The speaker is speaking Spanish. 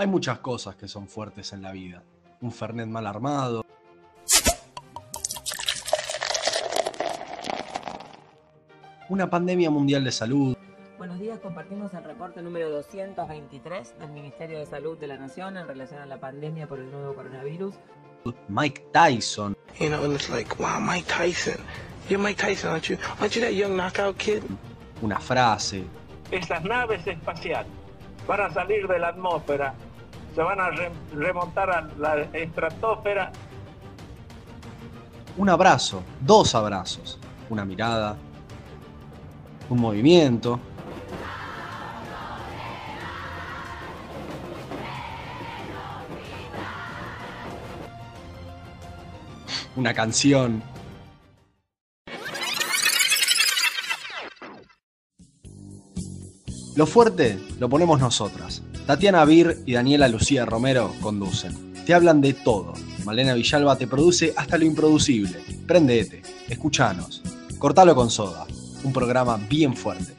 Hay muchas cosas que son fuertes en la vida. Un Fernet mal armado. Una pandemia mundial de salud. Buenos días, compartimos el reporte número 223 del Ministerio de Salud de la Nación en relación a la pandemia por el nuevo coronavirus. Mike Tyson. You know, and it's like, wow, Mike Tyson. You're Mike Tyson, aren't you? Aren't you that young knockout kid? Una frase. Estas naves espaciales van a salir de la atmósfera, se van a re- remontar a la estratosfera Un abrazo. Dos abrazos. Una mirada. Un movimiento. Una canción. Lo fuerte lo ponemos nosotras. Tatiana Bir y Daniela Lucía Romero conducen. Te hablan de todo. Malena Villalba te produce hasta lo improducible. Prendete, escuchanos. Cortalo con soda. Un programa bien fuerte.